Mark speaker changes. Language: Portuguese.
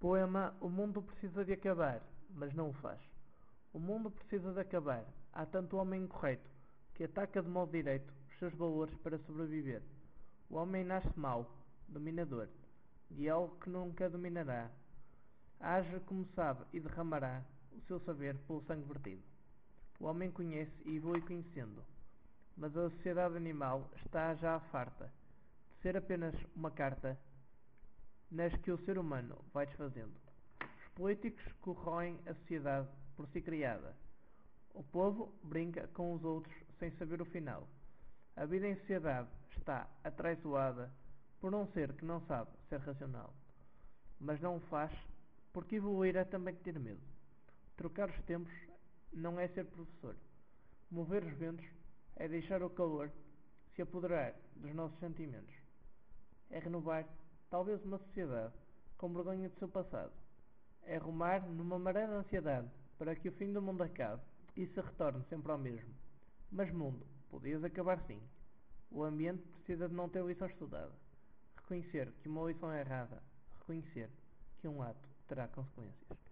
Speaker 1: Poema O mundo precisa de acabar, mas não o faz. O mundo precisa de acabar. Há tanto homem incorreto que ataca de modo direito os seus valores para sobreviver. O homem nasce mau, dominador, de algo que nunca dominará. Age como sabe e derramará o seu saber pelo sangue vertido. O homem conhece e evolui conhecendo, mas a sociedade animal está já farta de ser apenas uma carta nas que o ser humano vai desfazendo. Os políticos corroem a sociedade por si criada. O povo brinca com os outros sem saber o final. A vida em sociedade está atraiçoada por um ser que não sabe ser racional. Mas não o faz porque evoluir é também ter medo. Trocar os tempos não é ser professor. Mover os ventos é deixar o calor se apoderar dos nossos sentimentos. É renovar talvez uma sociedade com vergonha do seu passado. É rumar numa maré de ansiedade para que o fim do mundo acabe e se retorne sempre ao mesmo. Mas mundo, podias acabar sim. O ambiente precisa de não ter lição estudada. Reconhecer que uma lição é errada. Reconhecer que um ato terá consequências.